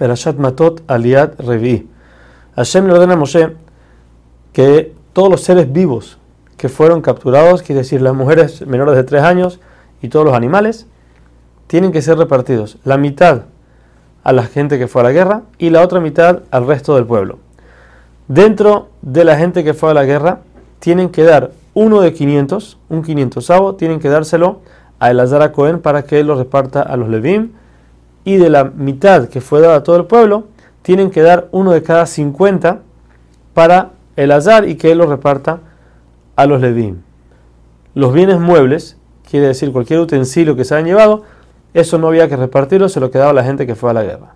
Perashat Matot Aliad Revi. Hashem le ordena a Moshe que todos los seres vivos que fueron capturados, quiere decir las mujeres menores de 3 años y todos los animales, tienen que ser repartidos. La mitad a la gente que fue a la guerra y la otra mitad al resto del pueblo. Dentro de la gente que fue a la guerra, tienen que dar uno de 500, un 500 tienen que dárselo a Elazar Cohen para que él lo reparta a los Levim. Y de la mitad que fue dada a todo el pueblo, tienen que dar uno de cada 50 para Elazar y que él lo reparta a los Levim. Los bienes muebles, quiere decir cualquier utensilio que se hayan llevado, eso no había que repartirlo, se lo quedaba a la gente que fue a la guerra.